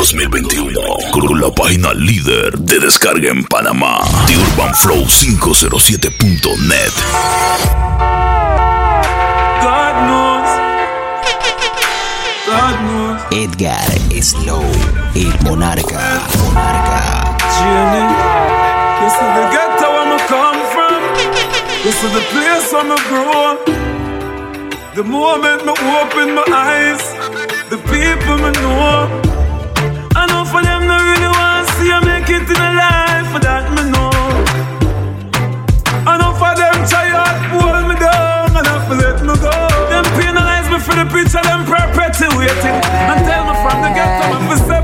2021 con la página líder de descarga en Panamá, The Urban Flow 507.net. God knows. God knows. Edgar Slow, el monarca, monarca. Jenny. This is the ghetto where I come from. This is the place where I grow. The moment me open my eyes, the people me know. I know for them they really want to see I make it in a life, for that me know. I know for them try hard pull me down and have to let me go. Them penalize me for the picture, them perpetuating. And tell me from the ghetto I'm for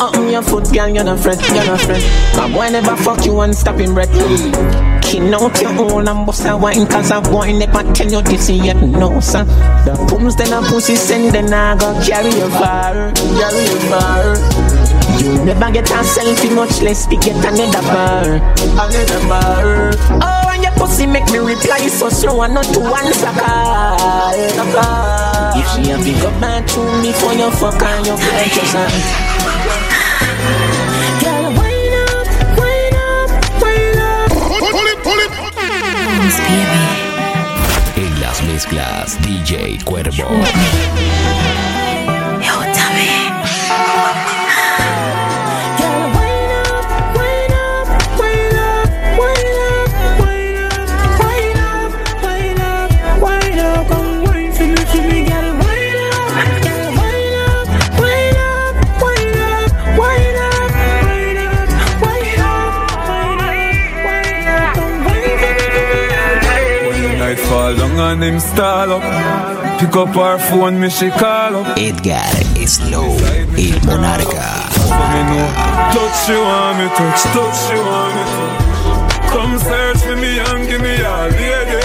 Up on your foot, girl, you're not fret, you're not fret. My boy never fuck you and stop him breath. King out your hole and bust a wine Cause a boy never tell you this yet, no, sir The pums then a pussy send then I go carry you far, carry you far You never get a selfie, much less we get another bar, another bar Oh, and your pussy make me reply so slow and not to answer call. If she a big up back to me for your fuck and your purchase En las mezclas, DJ Cuervo. Down and him stall up Pick up our phone, me she call up. Edgar Slow, el monarca. For me know Touch you want me touch, touch you want me touch. Come search for me and give me all, lady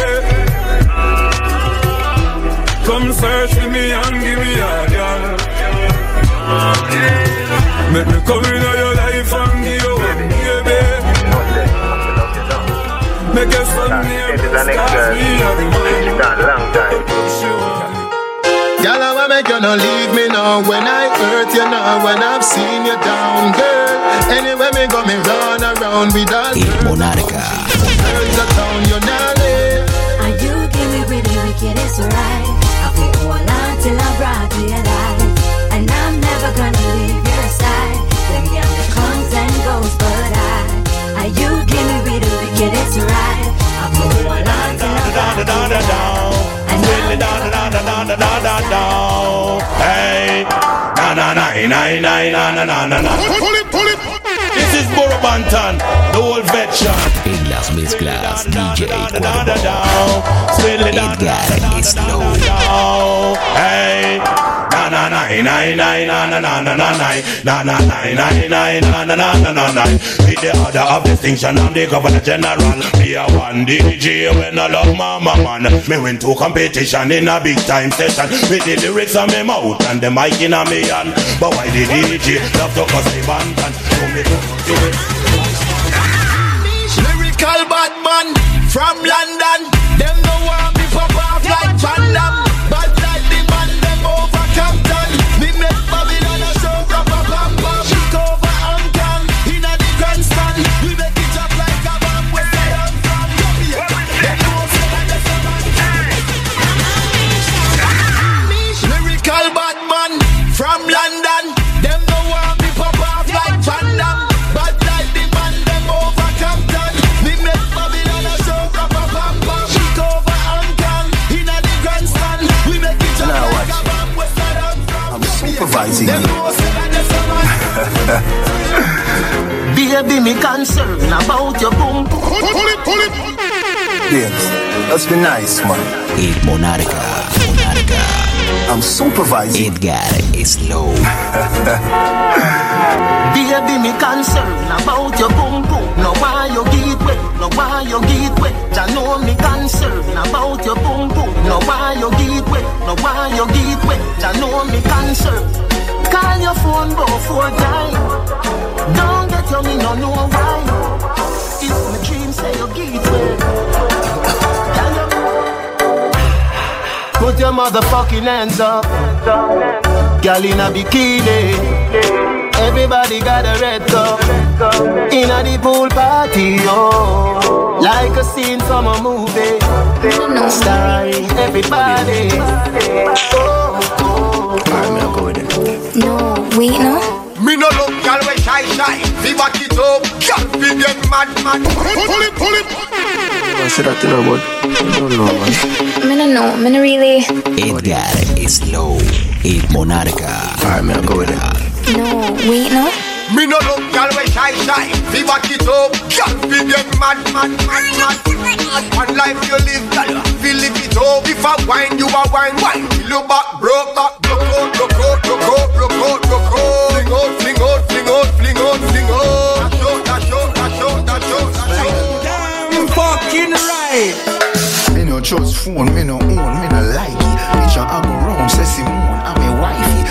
Come search for me and give me all, girl Make me come in your Make your son name start me and Touch you want me Girl, I wanna make you not leave me now When I hurt you now When I've seen you down, girl Anywhere me go, me run around with all El monarca. girls around you now live And you give me really wicked, it's alright. I'll be hold on till I'm brought to your life. And I'm never gonna leave your side. Them young comes and goes, but I, you give me really wicked, it's alright. I'll be hold on till I'm brought to your life. And I'm never gonna leave your. Hey, na na na na na na na na na. Pull it, pull it This is Burro Banton, the old veteran. En las mezclas, DJ Da, da, da, Cuervo. da. Da, da, da, da, Edgar Slow. da. Hey, na na na nine na na na na na nine na na nine nine nine na na na na na nine. With the order of distinction, and the governor general. Be a one DJ when I love mama man. Me win two competition in a big time session. With the lyrics on me mouth and the mic in a me hand. But why the DJ love to cause the band and show me do it. Lyrical bad man from London. Them no want me pop off like Van Damme. Man. Baby, me concerned about your boom boom Pull it, pull it. Babes, let's be nice, man. El monarca, monarca. I'm supervising. Edgar Slow. Baby, me concerned about your boom boom. No why you get wet, no why you get wet. Ya know me concerned about your boom boom. No why you get wet, no why you get wet. Ya know me concerned. Call your phone both four times. Don't get you me no know why. If my dream say you get wet, Put your motherfucking hands up. Girl in a bikini. Everybody got a red cup in a the pool party, oh, like a scene from a movie, starring everybody. Oh, oh, oh. No, wait, no. Me no look girl we shy shy. We back it up, girl we get mad mad. Pull it, pull it. I said that thing about. I don't know, man. Me no know, me no really. Edgar is low. El Monarca. Alright, man, I'll go with it. No, wait, no. Me no look girl we shy shy. We back it up, girl we get mad mad mad mad. One life you live, girl, we live it up. If I wine, you a wine wine. Till you back broke back, broke out, broke out, broke out, broke out, broke out. Fling out, fling out, fling out, fling out, fling out. Dash out, dash out, dash out, dash out, dash out. Fucking right. Me no trust phone, me no own, me no like it. Picture I go round, say Simone, I'm a wifey.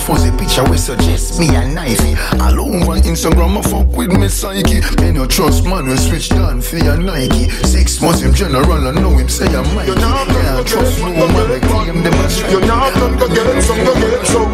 Fuzzy picture we suggest me a knifey. All over Instagram, I fuck with me psyche. Me no trust man, we switch down for your Nike. Six months him general, I know him say I'm Mikey. Can't trust no man, they claim them as You're not gonna get some, go get some.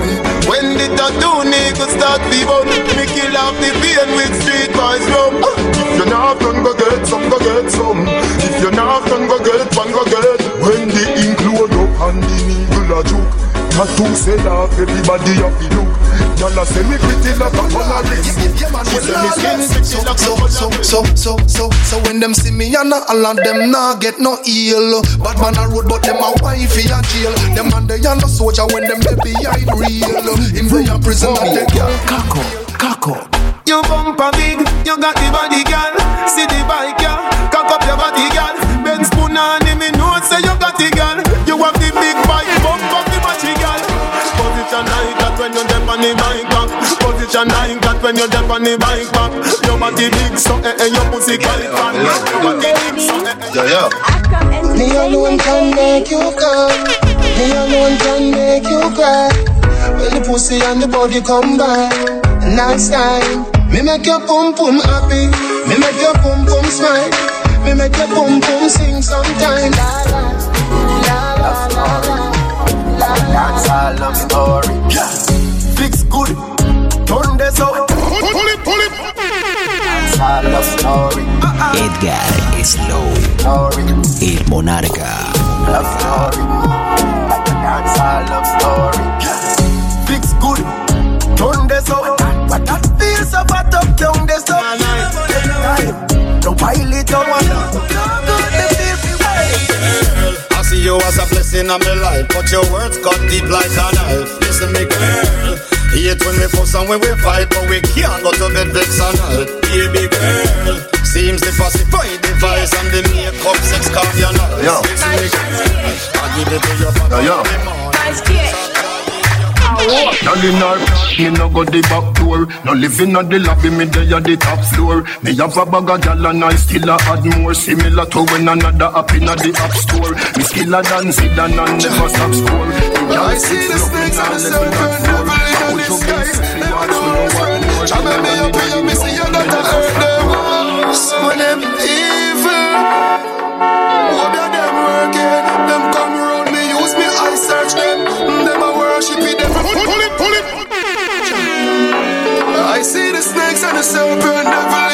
When did the tattoo niggas start be bun, me kill off the pain with street boys rum. If you're not done, go get some, go get some. If you're not done, go get one, go get. When the ink load up and the needle a juke, tattoo say off, everybody have to look. Y'all say me pretty like a Polaris. She say me skin pretty like a so, so, so, so, so, so when them see me and all of them nah get no ill. Bad man a road, but them a wifey a jail. Them and they are no soldier when them they behind real. Him they a prison and they girl cock up, cock up. You bumper big, you got the body, girl. See the bike, yeah. Cock up your body, girl. Ben spoon on Position like that when you're deep on the bike back. Your body big, so eh eh, your pussy quite fat. Your body big, so eh eh. Yeah, yeah. Me alone can make you come. Me alone can make you cry. When the pussy and the body come back, nice time. Me make your pum pum happy. Me make your pum pum smile. Me make your pum pum sing sometime. La la la la la la la. That's all love story. Fix good, Edgar is low. Story, El Monarca. love story. That's all love story. Fix good, turn this up. But that feels so fat up, down this up. The pilot, I wanna. I see you as a blessing on my life, but your words cut deep like a knife. Listen, me girl. Hate when we fuss and when we fight, but we can't go to bed vex and hurt. Baby girl, seems the pacify device and the makeup sex cardiac. Yo. Listen, me girl. I give it to your papa. Yo, yo. every morning. Girl in her, me no go the back door. No living on the lobby, me dey at the top floor. Me have a bag of gal and I still a add more. Similar to when another up in the app store. Me skiller than Zidane and never stop score. I see the snakes and the serpent devil know what me me see you not to hurt them. Some of them evil. What them working? Them come round me, use me, I search them. Them a them pull it, pull it. I see the snakes and the serpent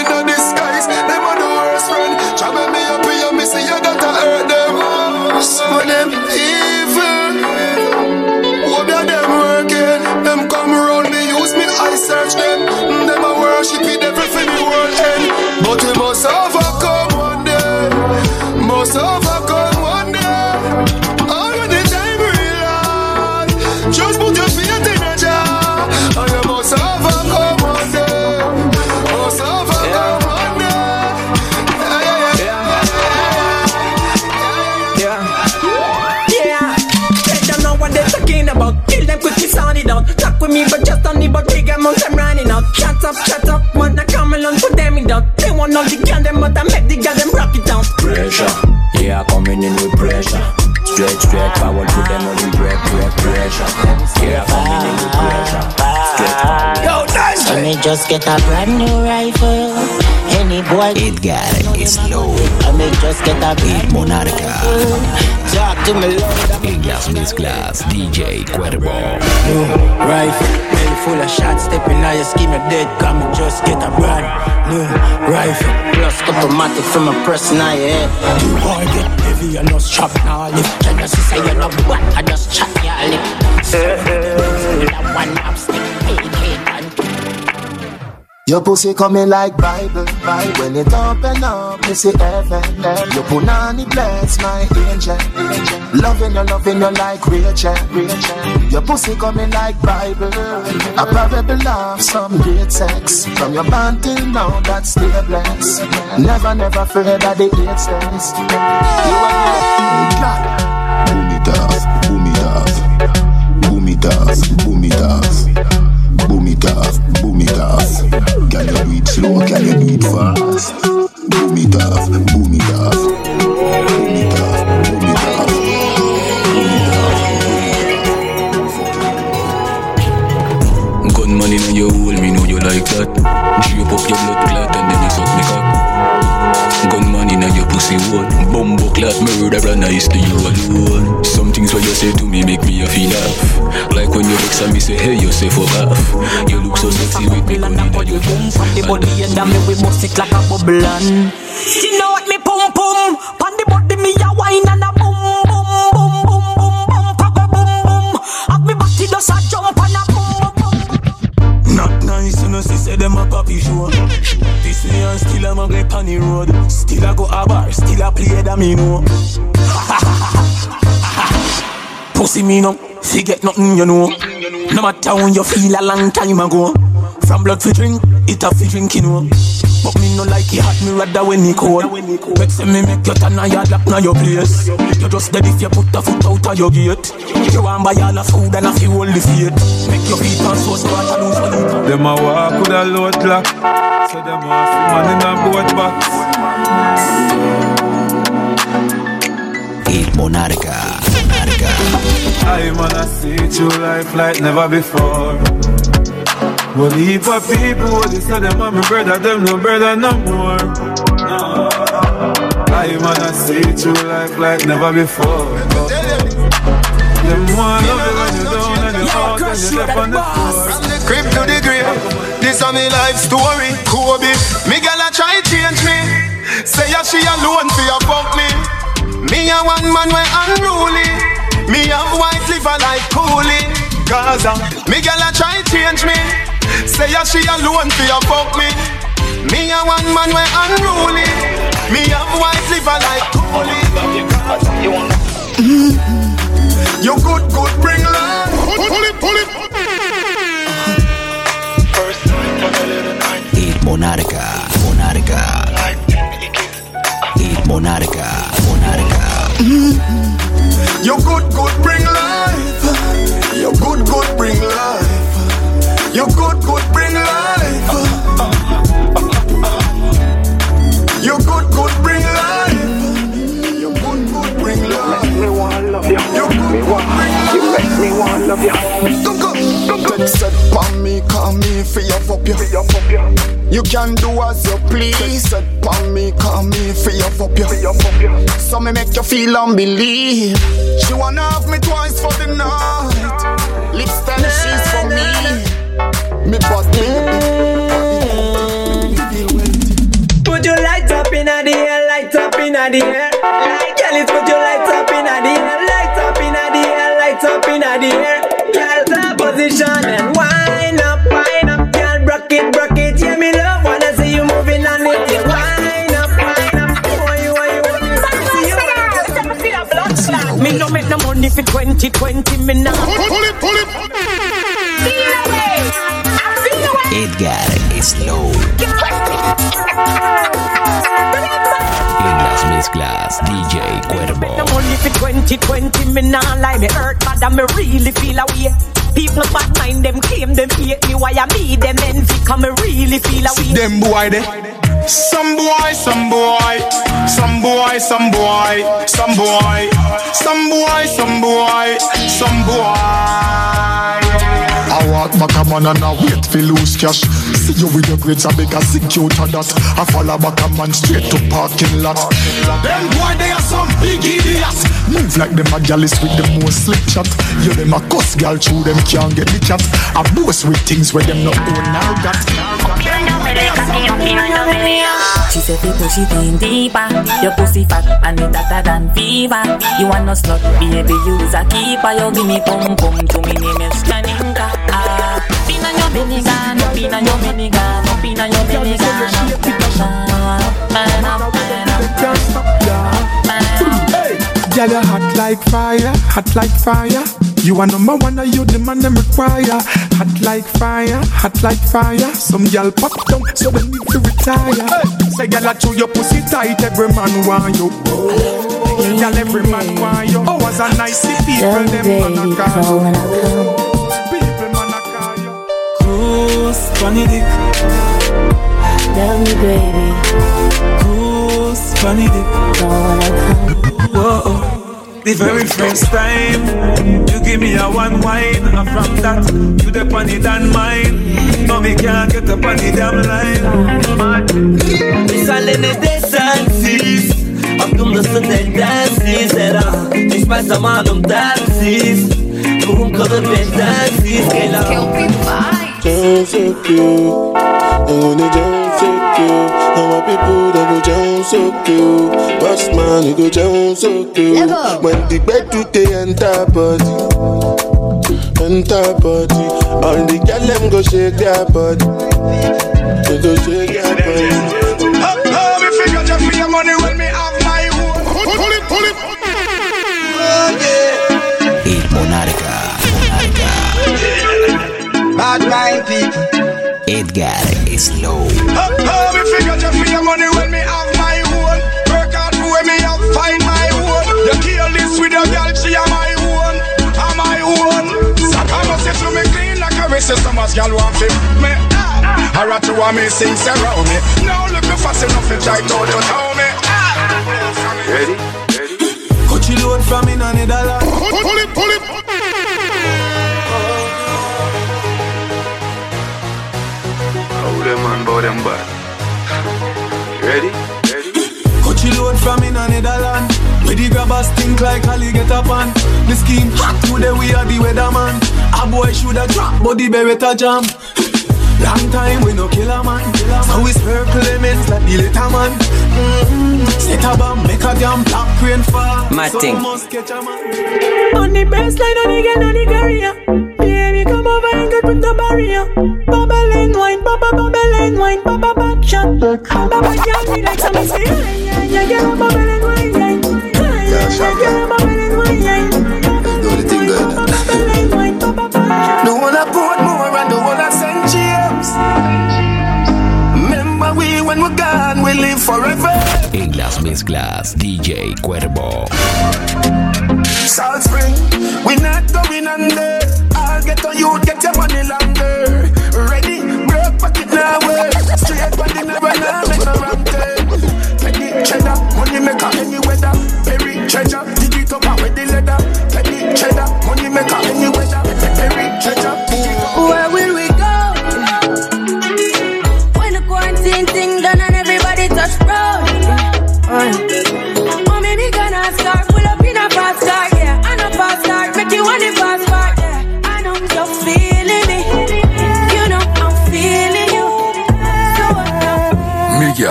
the but big amount I'm running out. Shut up, shut up, man, I come along, put them in doubt. They want all the gun, them, but I make the gun, them rock it down. Pressure, yeah, coming in with pressure. Straight, straight forward, put them on the break, break, pressure. Just get a brand new rifle. Any boy Edgar is low. I me just get a Ed brand new Monarca. rifle. Jack to me load En las mezclas, DJ Cuervo. New rifle, belly full of shots. Stepping out your scheme, you're dead. Come and just get a brand new rifle. Plus automatic from a press now your head. You boy get heavy and no strap now lip. Can you see say you're not what? I just chat your lip. That one up stick, AK and Your pussy coming like Bible, Bible. When it open up, me see heaven. Your punani bless my angel, angel. Loving you, loving you like Rachel, Rachel. Your pussy coming like Bible. A parable of some great sex. From your band till now, that's still blessed. Never, never afraid that the eight steps. You are God. Boom it off, boom it off, boom it off, boom it off, slow? Can you do it fast? Boom it off, boom it off, boom it off, boom it off, off. Gunman in your hole, me know you like that. Drape up your blood clot Gunman in your pussy hole, bumbo clot murderer nice to you alone. Some things what you say to me make me a feel laugh. Like when you vex and me say hey you say for off. You look so sexy with me gun in your hands. From the body and me we bust it like a bubble and You know what a grip on the road. Still I go a bar, still I play that me know. Pussy me no, forget nothing you know. No matter when you feel a long time ago. From blood for drink, it a fi drink you know. But me no like it hot, me rather when it cold. Make say me make you turn a yard lap na your place. You just dead if you put a foot out of your gate. You want buy all the food and a fi hold the fate. Make your feet and so start to lose money. Them a walk with a load clock. So them a see man in a boat box. El Monarca. Monarca. I wanna see true life like never before. Well, heap of people, they say them are my brother, them no brother no more. No. I wanna see true life like never before. Them want love you when you down and you out and you left on the floor. From the crib to the grave, this a me life story. Kobe, me gal a try change me. Say ya she alone fi a fuck me. Me a one man way unruly. Me have white liver like coolie. Gaza, me gal a try change me. Say ya she alone fi a fuck me. Me a one man way unruly. Me have white liver like coolie. Mm-hmm. You good, good, bring life. Pull it, pull it. El Monarca. Monarca. El Monarca. Monarca. You good, good, bring You good, good, bring life. You good, good, bring life. You good, good, bring life. Me want love you. You me want. You make me want love you. Don't go, don't go. Set pon me, call me, free up up you. Free up up you. You can do as you please. Set pon me, call me, free up up you. Free up up you. So me make you feel unbelieve. She wanna have me twice for the night. Lips ten she's for me. Me body. Put your lights up in the air, lights up in the air. Girl, it's put your lights up in the air, lights up in the air, lights up in the air. Girl, top position and wind up, wind up. Girl, broke it, broke it. Yeah, me love wanna see you moving on it. Yeah, wind up, wind up. Oh, you, oh, you, oh, you. Me no make no money for 2020, me now. Pull it, pull it. Edgar Slow. En las mezclas, DJ Cuervo. No money for 2020, me nah lie, me hurt bad and me really feel away. People bad mind them claim them hate me, why I me them envy, come me really feel away. Them boy there. Some boy, some boy, some boy, some boy, some boy, some boy, some boy, some boy. I walk back a man and I wait for lose cash. See you with your grades, I make a secure that. I follow back a man straight to parking lot. Them boy, they are some big idiots. Move like them a jealous with the most slick chat. You them a cuss girl through them can't get the chat. I boast with things where them not own now got. She said push it in deeper Your pussy fat and it hotter than fever You want no slut, baby use a keeper You give me pum pum to me name is Ah, Pina your minigun, pina your minigun, pina your minigun Man up, man up, Hey, girl, you hot like fire, hot like fire. You are number one, and you the man them require. Hot like fire, hot like fire. Some girl pop down, so we need to retire. Hey, say girl, I chew your pussy tight, every man want you. Girl, every man want you. Oh, was a nice people, them man a call Cruise, funny dick. Tell me baby Cruise, funny dick. Whoa. The very first time you give me a one wine, and from that you the funny than mine. No, me can't get up on the damn line. Vi salen i dances Aklımdasın el densiz Her an Geçmez zamanım densiz Ruhum kalır bedensiz Gel an Jump so cute, I wanna jump so cute. And my people they go jump so cute. Boss man, you go jump so cute. When the bed do they enter body, enter body. All the girl them go shake their body, they go shake their body. Oh, me figure just for your money when me have my own. Pull it, pull it. Oh, yeah. People. Edgar Slow. Oh, oh, me figure just for your money when me have my own. Work hard for when me have find my own. You kill this with your girl, she am my own. I'm my own. Saka must say to me clean like a racist. Some us girl want to me. Ah. I rat to want me sing around me. Now look me fast enough to try to you know me. Ready? Cut you load from in a Netherlands. Pull it, pull it. Them man bow them bad? Ready? Cut you load from in a Netherlands. Where the grabbers think like Ali get up on. The scheme hot today we are the weatherman. A boy shoulda drop, but the beretta jam. Long time we no kill a man. So we circle lemons like the little man. Mm-hmm. Set a bomb, make a damn black rain fall. My so thing. must catch a man. On the baseline, on the girl, on the career Baby, come over and get put the barrier Bubble and wine, bubble, bubble and wine Bubble back shot Bubble girl, me like some say Yeah, yeah, yeah, bubble and wine, yeah Yeah, yeah, yeah, bubble and wine, yeah Do the thing good. Bubble and wine, bubble back The one I put and the one I send James. Remember we when we're gone, we live forever. En las mezclas, DJ Cuervo. Salt Spring, we not going under.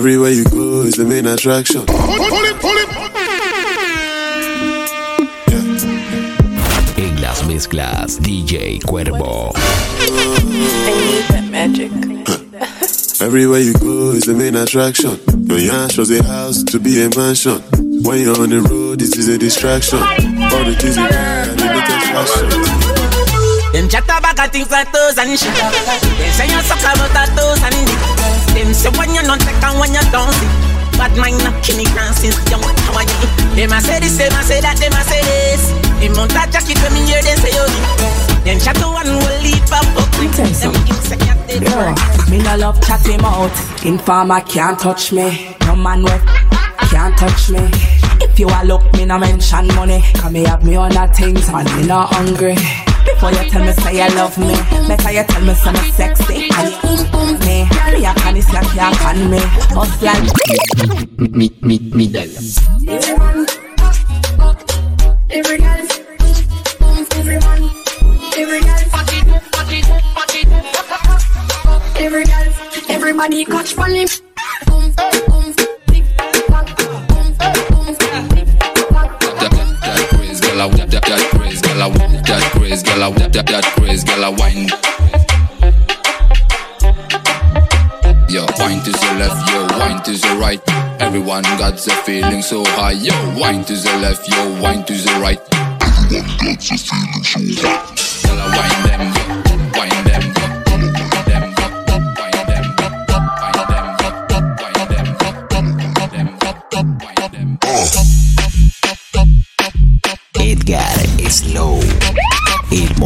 Everywhere you go is the main attraction. Pull it, pull it. En las mezclas, DJ Cuervo. I need that magic Everywhere you go is the main attraction. Your yash was a house to be a mansion. When you're on the road, this is a distraction. All the things you buy, the latest fashion. Them chat about things like toes and shit. They say you suck about a toes and dick. Them say when you not take and when you don't see. Bad mind not me grand since young. How are you? Them a say this, them a say that, them a say this. Them mount a jacket when me hear them say yo. Them chat to one will leave up. Them insect cat they Yeah, me no love chat him out. Informer can't touch me. No man with can't touch me. If you a look, me no mention money. Cause me have me other things and me not hungry. Before you tell me say you love me, better you tell me me sexy. And me, me a can you can't can me. Must like Mi, mi, mi del. Everyone, every girl, every girl, every girl, everybody catch my girl, I that craze, girl, I that that that craze, girl, I wine. Yo, wine to the left, yo, wine to the right. Everyone got the feeling so high, yo, wine to the left, yo, wine to the right. Everyone got the feeling so high. Girl, I wine them,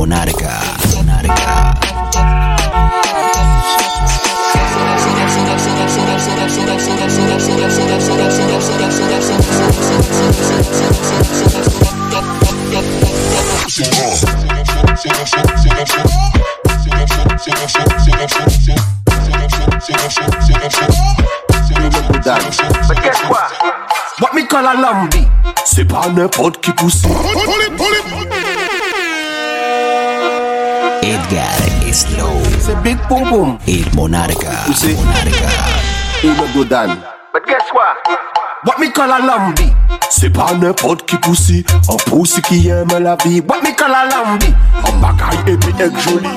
Monarca. Monarca. Guess quoi? What me call a lambi? C'est pas n'importe qui pousse. Edgar Slow. It's a Big boom boom. El Monarca. Poussé. Monarca. Et le Godan. But guess what? What me call a lambi? C'est pas n'importe qui poussi. Un poussi qui aime la vie. What me call a lambi? Un bagaille et puis egg joli.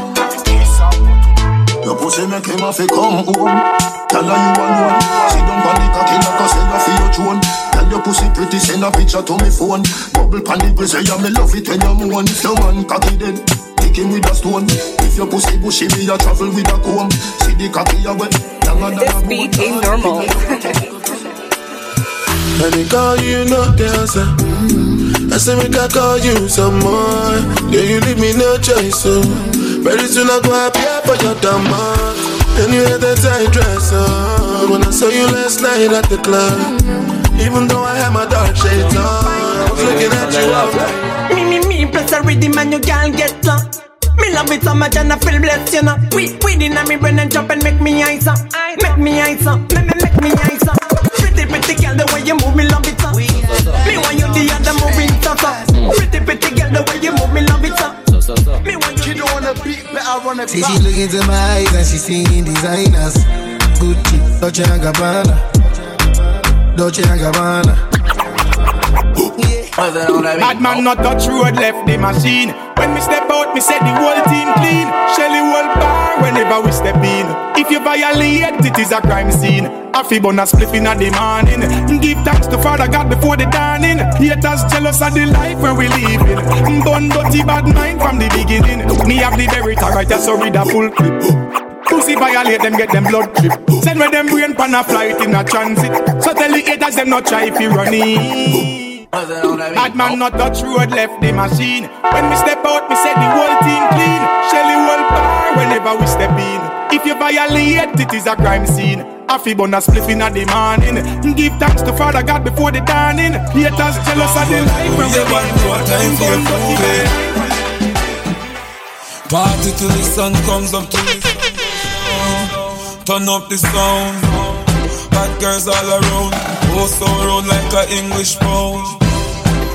Your pussy make him a fi come home. Tell her you alone. Sit down pon the cocky like a seller for your throne. Tell your pussy pretty, send a picture to me phone. Bubble pon the grizzly, yeah me love it when you moan. If your man cocky then, kick him with a stone. If your pussy bushy, me a travel with a comb. See the cocky a wet, longer than a This beat ain't normal. And they call you no dancer. Mm. I say we can call you some more. Yeah, you leave me no choice, so very soon I go appear for your demand. And you had that tight dress on when I saw you last night at the club. Even though I had my dark shades on, I was looking at you all night. Me, me, me, plus a rhythm and you can't get some. Me love it so much and I feel blessed, you know. We, we in me brain and jump and make me eyes up. Make me eyes up, make me, make me eyes up. Pretty, pretty girl, the way you move me love it up. Me want you the other moving so so. Pretty, pretty girl, the way you move me love it up. Me want you the other beat, better run it See, she look into my eyes and she seeing designers. Gucci, Dolce and Gabbana. Dolce and Gabbana. Bad man not touch road, left the machine. When me step out, me say the whole team clean. Shelly whole bar whenever we step in. If you violate, it is a crime scene. I feel bona spliff in the morning. Give thanks to Father God before the dawning. Haters jealous of the life where we living. Bun dirty bad mind from the beginning. Me have the very right, so read a full clip. Pussy violate them, get them blood drip. Send where them brain pan a flight in a transit. So tell the haters them not try if you run it. Bad man not touch road, left the machine. When me step out, me say the whole team clean. Shelly whole bar whenever we step in. If you violate, it is a crime scene. I feel bona spliff in the morning. Give thanks to Father God before the dawning. Haters jealous of the life when we one more time for your movie. Party till the sun comes up to the Turn up the sound. Bad girls all around. Oh, so round like a English pound.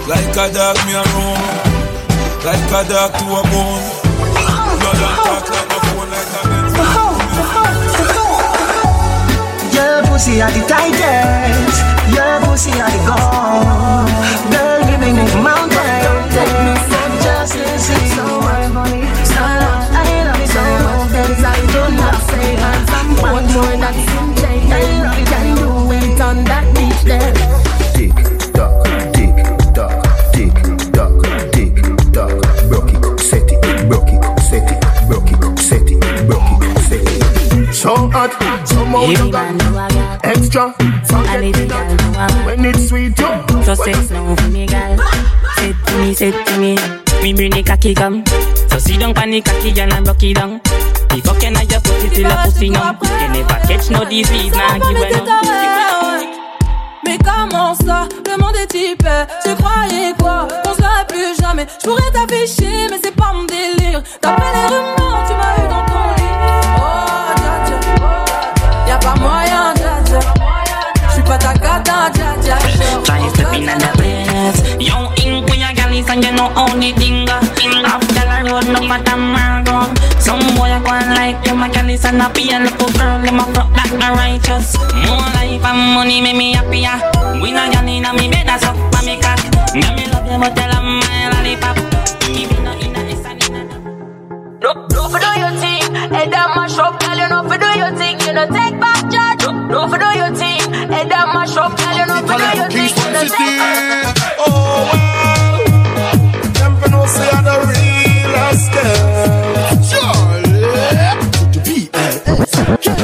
Like a dog me a roam. Like a dog to a bone. Blood and talk like a phone like a Your pussy are the tightest. Your pussy are the gold. Hot, somehow you got extra. Forget when it's sweet. You So sex now for me, girl. Say to me, say to me. Me bring the cocky come. So sit down pan the cocky and I rock it down. The fucking I just put it till a pussy numb. You never catch no disease, nah give it up. Mais comment ça? Le monde est hyper. Tu croyais quoi? On serait plus jamais. Je pourrais t'afficher, mais c'est pas mon délire. D'après les rumeurs, tu m'as eu dans ton lit. Oh. Y'a pas moyen, dja dja. J'suis pas ta gata, on the place. In galley, and you know thing go. After the road, no matter. Some boy go and like them a galley, and a be a little girl, them a front like the righteous. More life and money make me happier. We no galley inna me bed, that's up me cock. Yeah, me love you, but tell 'em my lollipop. No, no for do your thing. Head down mash up, girl. You know for do your thing. You know take back judge. No, no for do your thing. Head down mash up, girl. You know for do your thing. You know take back. Oh well, them for no say I'm the realest girl. Surely,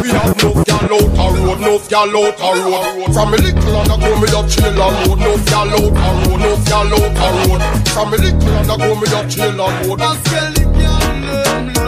We have no gal out a road, no gal out a road. From me little and I go me up chill on road, no gal out a road, no gal out a road. From me little and I go me up chill on road love, love.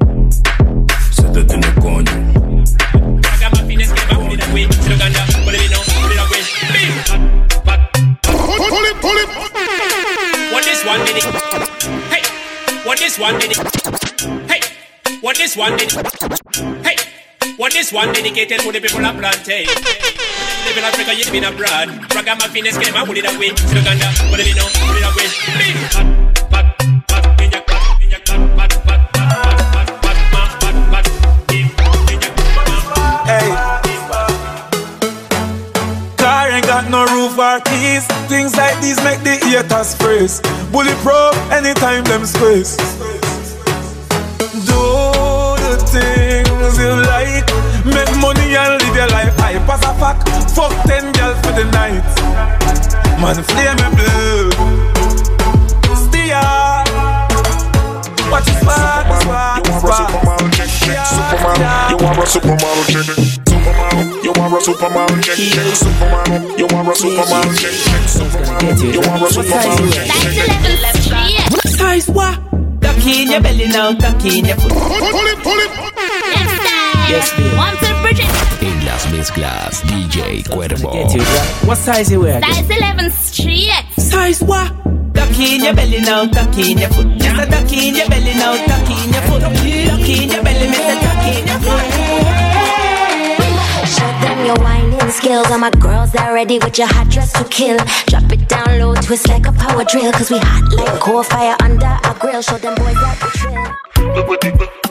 dedicated to the people of plantain. Living in Africa, you live in abroad. my is game, I would it away. To Uganda, what do they know? Put it away. Big. But, but, in no roof or keys. Things like these make the haters freeze. Bully Bulletproof anytime them space. Pass a fuck. Fuck ten girls for the night. Man, flame me blue. Steer. Watch it spark, spark, spark. Superman, you are a supermodel chick. Superman, you are a supermodel chick. chick. Superman, you are a supermodel chick. chick. Superman, you are a supermodel chick. chick. Size what? Ducky in your belly now, ducky in your foot. Pull it, pull it. Yes, babe. One to Bridget. En las mezclas, DJ Cuervo. Get you right. What size you wear? Size 11 straight. Size what? Ducky in your belly now, ducky in your foot. Just a ducky in your belly now, ducky in your foot. Ducky in your belly, Mr. Ducky in your foot. Show them your whining skills. All my girls are ready with your hot dress to kill. Drop it down low, twist like a power drill. Cause we hot like coal fire under our grill. Show them boys that we trill.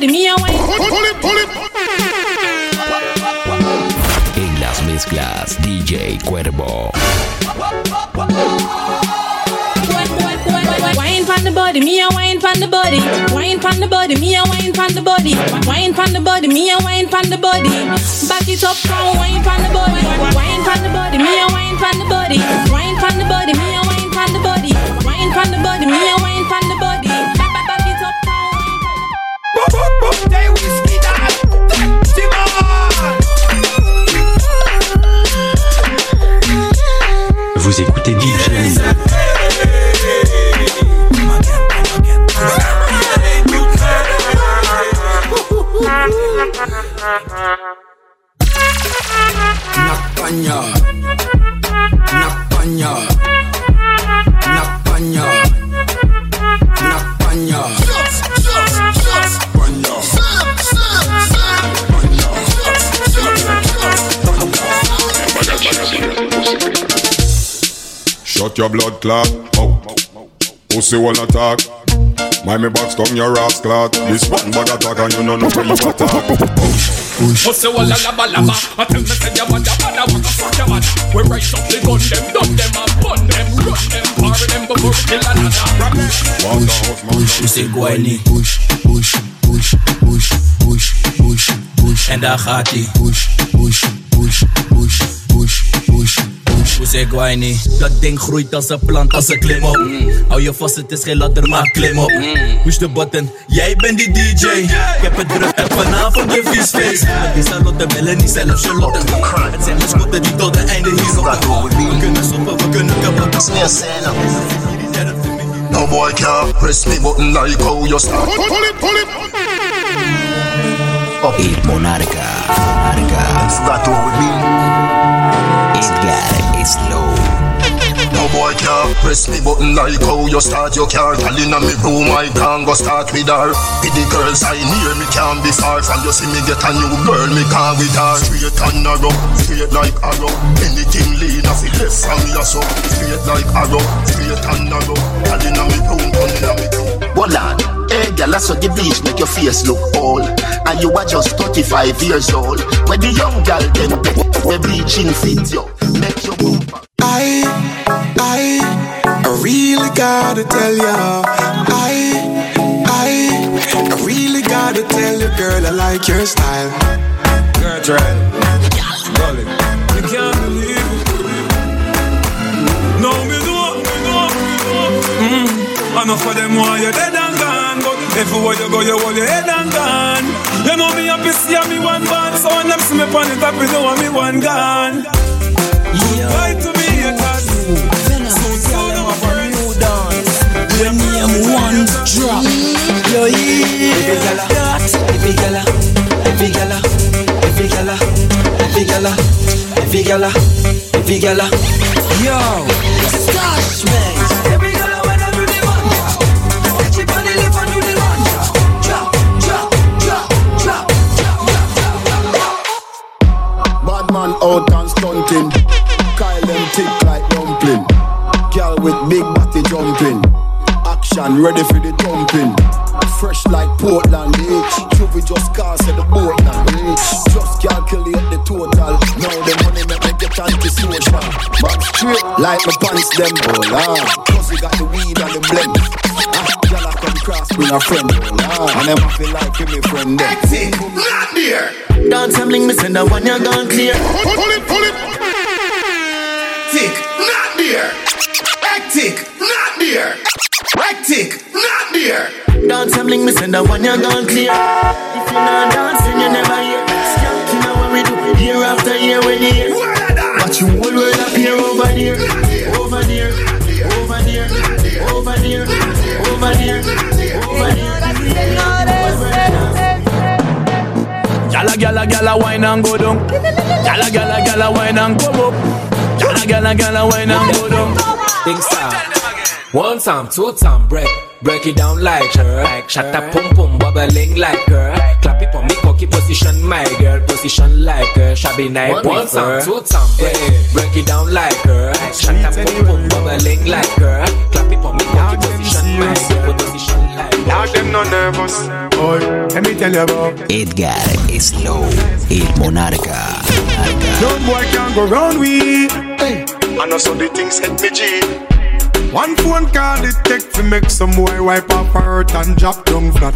body, me a wine. Pull it, pull it. En las mezclas, DJ Cuervo. Wine pon the body, me a wine pon the body. Wine pon the body, me a wine pon the body. Wine pon the body, me a wine pon the body. Back it up, come wine pon the body. Wine pon the body, me a wine pon the body. Wine pon the body, me a wine pon the body. Wine pon the body, me a wine pon the body. Back, back, back it up, come wine pon the They whiskey that. Vous écoutez DJ Nakpanya Shut your blood clot out. Pussy wanna talk. Mind me box down your ass clot. This one bag attack and you know no where you attack. Pussy walla laba laba I tell me say your mother mother What the fuck your mother We rise up the gun them Done them and bun them Run them Parry them before we kill another Pussy Guayni Push, push, push, push, push, push, push En daar gaat ie Push, push, push, push, push, push, Guayni Dat ding groeit als een plant, als een klim op. Hou je vast, het is geen ladder, maar klim op. Push de button, jij bent die DJ Ik heb het druk en vanavond de feestfeest die Charlotte willen niet zelf Charlotte. Het zijn mascotten die tot het einde hier zoeken We kunnen stoppen, we kunnen kapot No boy can't press me button like how you start. Pull it, pull it. El Monarca. Monarca. Forgot to with me. Edgar Slow. No boy can't press me button like how you start your car. Girl in me room, I can't go start with her. With the girls I near me can't be far from you. See me get a new girl, me can't with her. Straight and narrow, straight like arrow. Anything lean off it left from your so. Straight like arrow, straight and narrow. Girl in me room, gun in me room. Hold on. Hey, girl, I saw the bleach make your face look old. And you are just 35 years old. When the young girl them the bleaching fit you, make you move. I, I, I really gotta tell ya. I, I, I really gotta tell you, girl, I like your style. Girl, try it. You can't believe. No, me me me. Mm. Them want you dead everywhere you go, you hold your head and gone. You know me happy see me one band. So when them see me on the top, you know me one gone. Goodbye to me, haters. So soon I'm a friend. When name one drop Yo, yeah Every gala Every gala Every gala Every gala Every gala Every gala Every gala Yo Stash man Action ready for the thumping. Fresh like Portland, bitch. Juvie just cast at the boat now, bitch. Just calculate the total. Now the money make me get anti-social. But straight like my pants them, oh lord. Cause we got the weed and the blend. Ah, girl I come cross with a friend, oh lord. And them I feel like him a friend them. Not there. Dance and bling me send that one you gone clear. Pull it, pull it. Tick, not there. Hectic, not there. Hectic, not there. Dance and bling me send that one you gone clear. If you not dancing, you never hear. Skank, you know what we do. Year after year when you hear. Watch you whole world appear over there, over there, over there, over there, over there, over there. Gala gala gala wine and go down. Gala gala gala wine and come up. Gala gala gala wine and go down. Things start. One time, two time, break. Break it down like her. Shut up, pum pum, bubbling like her. Clap it for me, cocky position, my girl. Position like her. Shabby night, one time, two time, break. Break it down like her. Shut up, pum pum, bubbling like her. Clap it for me, cocky position, my girl. Position like her. Now them no nervous. Boy, and me me tell you about. Edgar Slow, El Monarca. No boy can go round with. Hey. I know so the things hit me G. One phone call it take to make some boy wipe her hurt and drop down flat.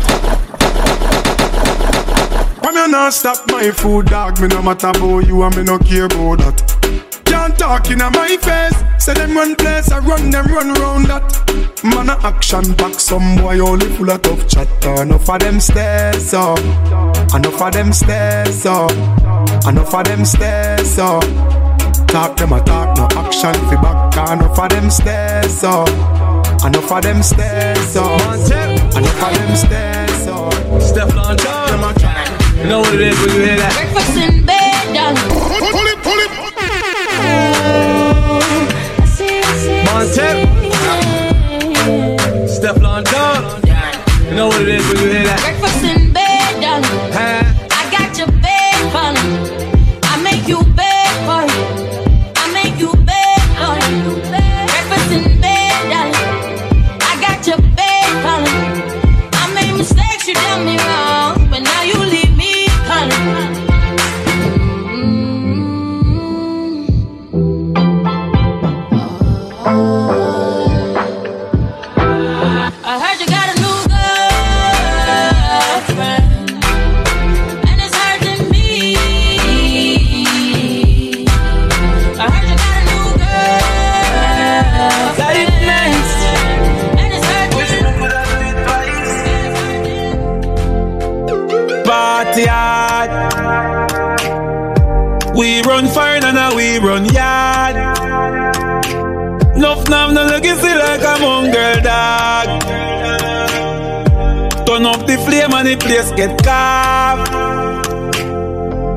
Come you not stop my food, dog. Me no matter about you and me no care about that. Can't talk in my face. Say them run place, I run them run round that. Man a action back, some boy only full of tough chatter. Enough of them stairs up, enough of them stairs up, enough of them stairs up. Talk them a talk, no action fi back. Enough of them stairs up, enough of them stairs up, enough of them stairs up. Step on top. You know what it is when you hear that? Breakfast in bed, done. Pull it, pull it. Montep. Step on top. You know what it is when you hear that? Party. We run fire and we run yard. Nuff nav no legacy like a mongrel dog. Turn up the flame and the place get carved.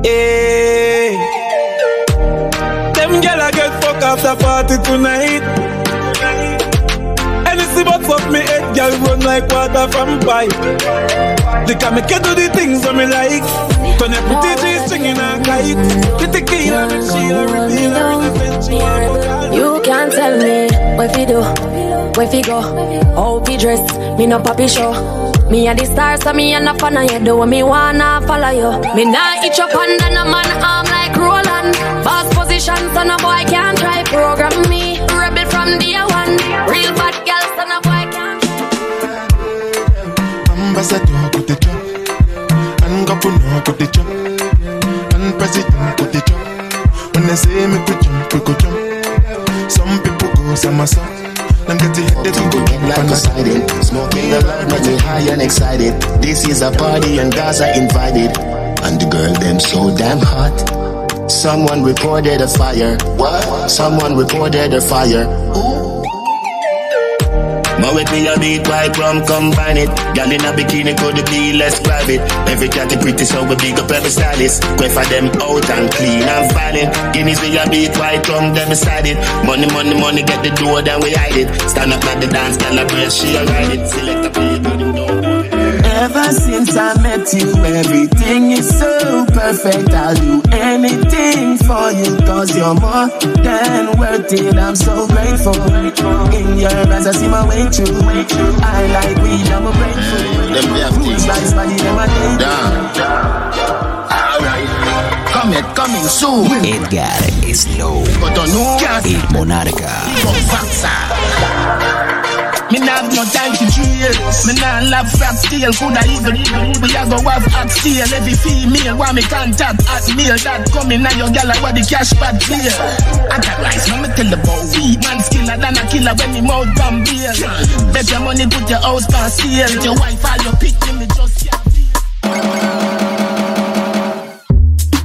Eh. Hey. Them gyal a get fuck after party tonight. Anything but fuck me head, gyal run like water from pipe. They can do the things that me like. Turn your pretty G string in a kite. The tequila, the Sheila, reveal her. You can't tell me where fi do, where fi go, how fi dress. Me no papi show. Me a the star, so me a no fan of you. Do what me wanna follow you. Me nah itch up under no man arm like Roland. Boss position, so no boy can't try program me. Rebel from day one. Real Ambassador go the jump, and governor go the jump, and president go the jump. When they say me go jump, we go jump. Some people go samasa, them get the head they go Get like excited, smoking the make me high and excited. This is a party and guys are invited, and the girl them so damn hot. Someone reported a fire. What? Someone reported a fire. Now with me a beat white rum combine it. Girl in a bikini could be less private Every cat is pretty so we big up every stylist. Go for them out and clean and violent. Guineas we a beat white rum them beside it. Money money money get the door then we hide it. Stand up at the dance brace she a ride it. Select a play Ever since I met you, everything is so perfect. I'll do anything for you, cause you're more than worth it. I'm so grateful. In your eyes, I see my way through. I like weed, I'm a breakthrough. Who's nice, body, them a Alright. Come here, coming soon. Edgar Slow, El Monarca. Me nah have no time to chill. Me nah love frack steel. Coulda even we a go have hot steel. Every female want me contact at mail. That coming now your gal what the cash pad clear. I got rise, now me tell about weed. Man skiller than a killer when me mouth from beer. Bet your money put your house on sale. Your wife all your pick me just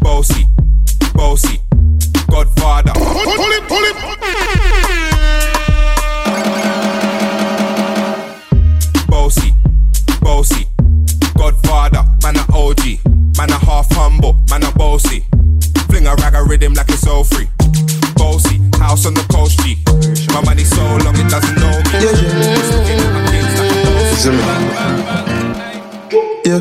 Bossy, bossy, Godfather. Pull it, pull it. Man a bossy. Fling a rag a rhythm like it's all free. Bossy, house on the coast G. My money so long it doesn't know me. It's looking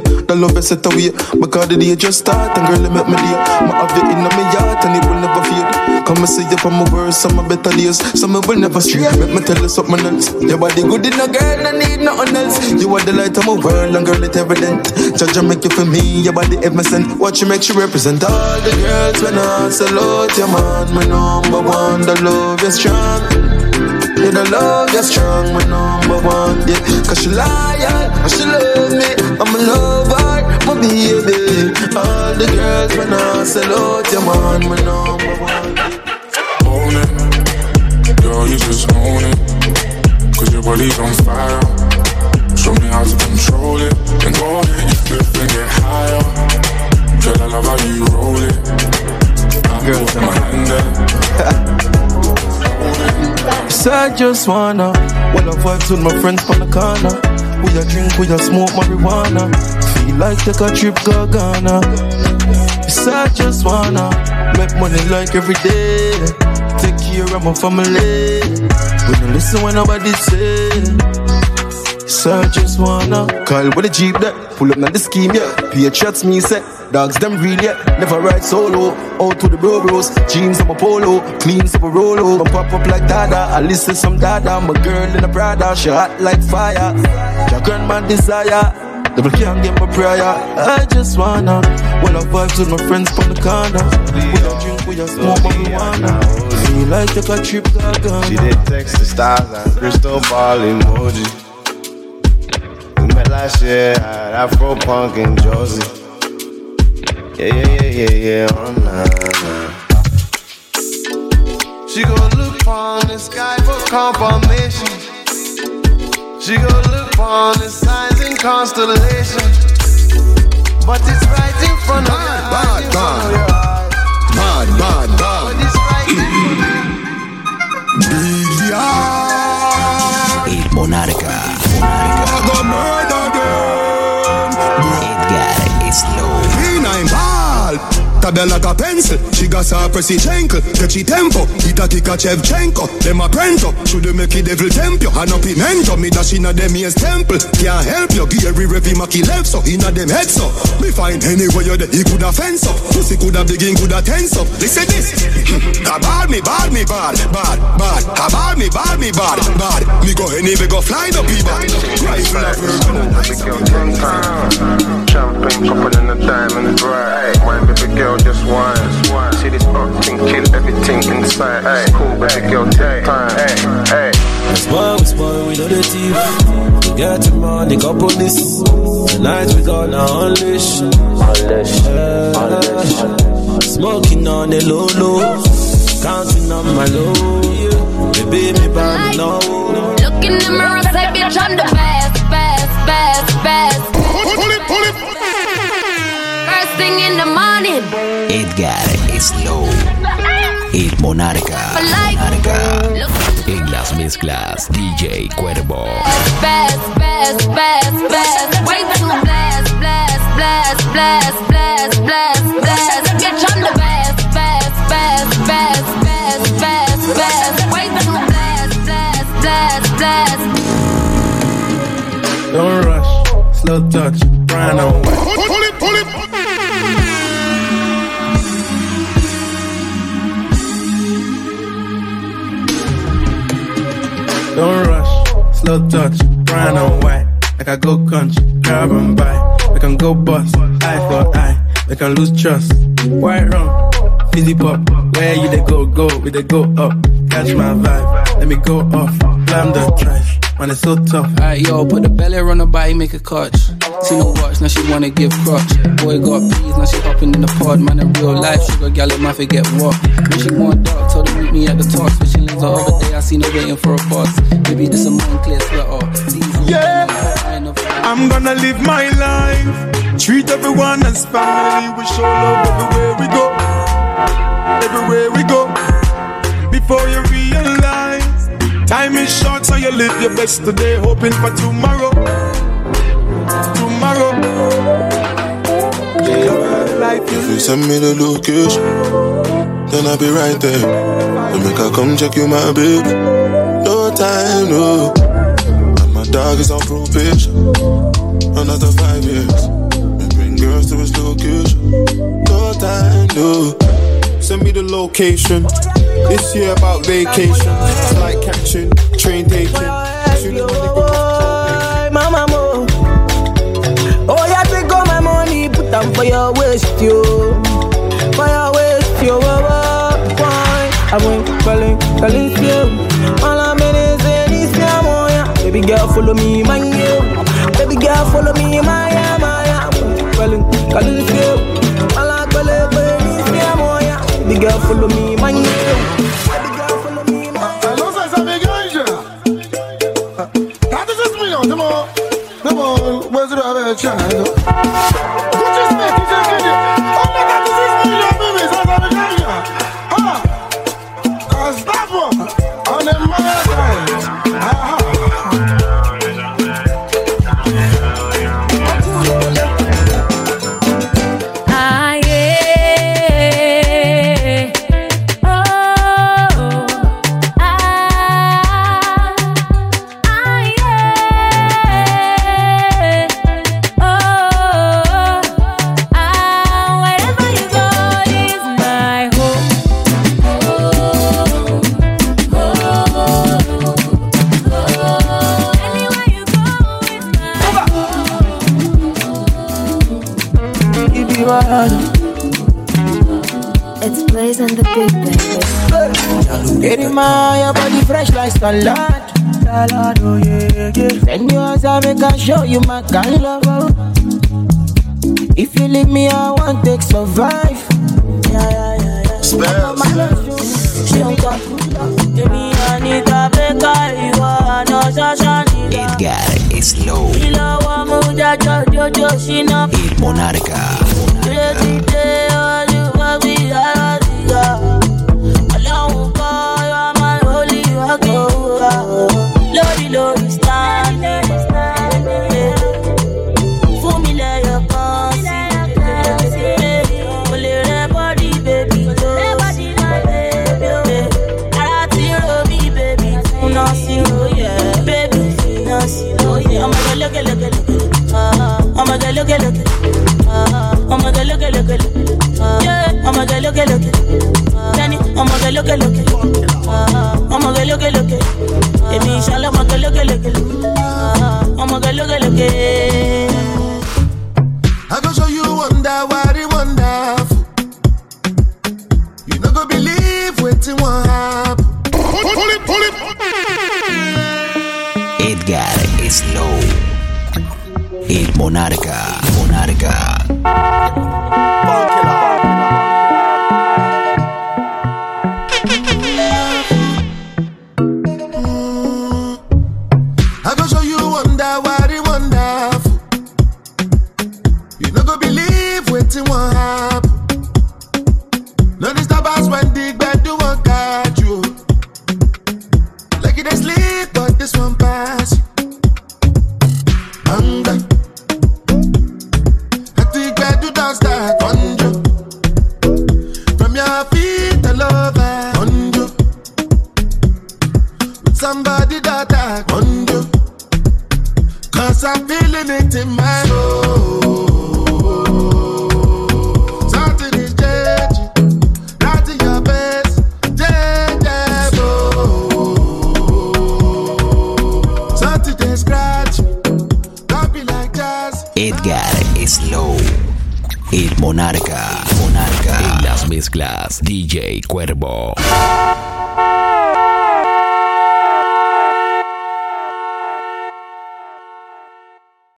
The love is set away Because the day just start And girl, you make me day My have it in my yard And it will never fade Come and see you from my worst, some of better days. Some will never stray. Let me tell you something else. Your body good in a girl, I need nothing else. You are the light of my world, and girl, it's evident. Judge make you for me, your body sent. Watch you make you represent all the girls when I salute your man. My number one, the love is strong. Yeah, the love is strong, my number one. Yeah, cause she loyal, and she love me. I'm a lover, my baby. All the girls when I say, salute your man, my number one. Own it, girl, you just own it. Cause your body's on fire. Show me how to control it. And go ahead, you flip and get higher. Girl, I love how you roll it. I Girl, put my hand there. So I just wanna. Wanna vibes with my friends from the corner. We a drink, we a smoke marijuana. Feel like take a trip, go Ghana. So I just wanna. Make money like every day. Take care of my family. We don't listen when nobody say I just wanna call with a jeep that pull up on the scheme, yeah. Patriots me set, dogs them real, yeah. Never ride solo, out to the bro bros. Jeans on my polo, cleans up a rolo. I pop up like Dada, I listen some Dada. My girl in a Prada, she hot like fire. Your grandma desire. Double can't get my prayer. I just wanna Well I vibes with my friends from the corner We a drink, we a smoke marijuana Feel like take a trip to She did text the stars and crystal ball emoji. We met last year at Afro Punk in Josie. Yeah, yeah, yeah, yeah, yeah, oh nah, nah. She go look on the sky for confirmation. She go look on the signs and constellations. But it's right in front of your eyes. in front of your eyes. Bad, bad, bad. But it's right in Big yard. El Monarca. I go murder them. Edgar Slow. Nine Tabel like a pencil. She got her pressy chankle. She tempo. Hit a kick a Chevchenko. Them a prento. Should make the devil temp you. And up in pimento. Me dash inna them ears temple. Can't help you. Gary Revy Maki left so. Inna them head so. Me find anywhere you're there. He coulda fence up. Pussy coulda begin coulda tense up. Listen this. A bad me, bad me, bad, bad, bad. A bad me, bad me, bad, bad. Me go anywhere go fly no people. Rifle up. Champagne popping in the diamond bright. My baby girl just wine. See this up thing kill everything inside. Ay, cool baby girl take time. Hey, hey. Spoil, we spoil, we know the thief. We get the money, couple this. Tonight we gonna unleash. Unleash, unleash. Smoking on the low low. Counting on my low. Baby, me buy me now. Look in the mirror, say, bitch, I'm the best, best, best, best. Pull it, pull it. First thing in the morning. Edgar Slow. El Monarca. Monarca. En las mezclas, DJ Cuervo. Best, best, best, best. Way too blessed, blessed, blessed, blessed, blessed, blessed, blessed. Bitch, I'm the best, best, best, best, best, best, best. Way too blessed, blessed, blessed, blessed. Don't rush, slow touch, brown on white. Pull it, pull it. Don't rush, slow touch, brown on white. Like I go country, grab and buy. We can go bust, eye for eye. We can lose trust. White rum, fizzy pop. Where you they go, go, we they go up. Catch my vibe, let me go off. Blam the trash, man, it's so tough. Alright, yo, put the belly on her body, make a catch. See no watch, now she wanna give crutch. Boy got peas, now she hopping in the pod. Man, in real life, sugar gal, it might forget what. When she want dark, meet me at the top. Switching lanes the other day, I seen her waiting for a bus. Maybe this a Moncler sweater. Yeah, I'm gonna live my life. Treat everyone as family. We show love everywhere we go. Everywhere we go. Before you realize, time is short, so you live your best today, hoping for tomorrow. Tomorrow. Life If you send me the location, then I'll be right there. So make her come check you, my babe. No time, no. And my dog is on probation. Another five years. We bring girls to his location. No time, no. Send me the location. This year about vacation. Flight like catching, train taking. Soon as Mama mo. Oh, yeah, take all my money, put them for your waist, yo. For your Aboy, bale, kalifia Mala meneze nisia moya Baby girl follow me my yo Baby girl follow me maya maya Bale, kalifia Mala bale bale nisia moya oh, Baby girl follow me man Baby girl, follow me, my more, oh, where's the other child? salad. Salad, oh yeah, yeah. Send you as I make I show you my kind love. If you leave me, I won't take survive. Yeah, yeah, yeah. it Spell. Edgar Slow. El Monarca. ọmọ gẹ lókèlókè tẹni ọmọ gẹ lókèlókè ọmọ gẹ lókèlókè èmi ìṣàlẹ̀ ọmọ gẹ lókèlókè.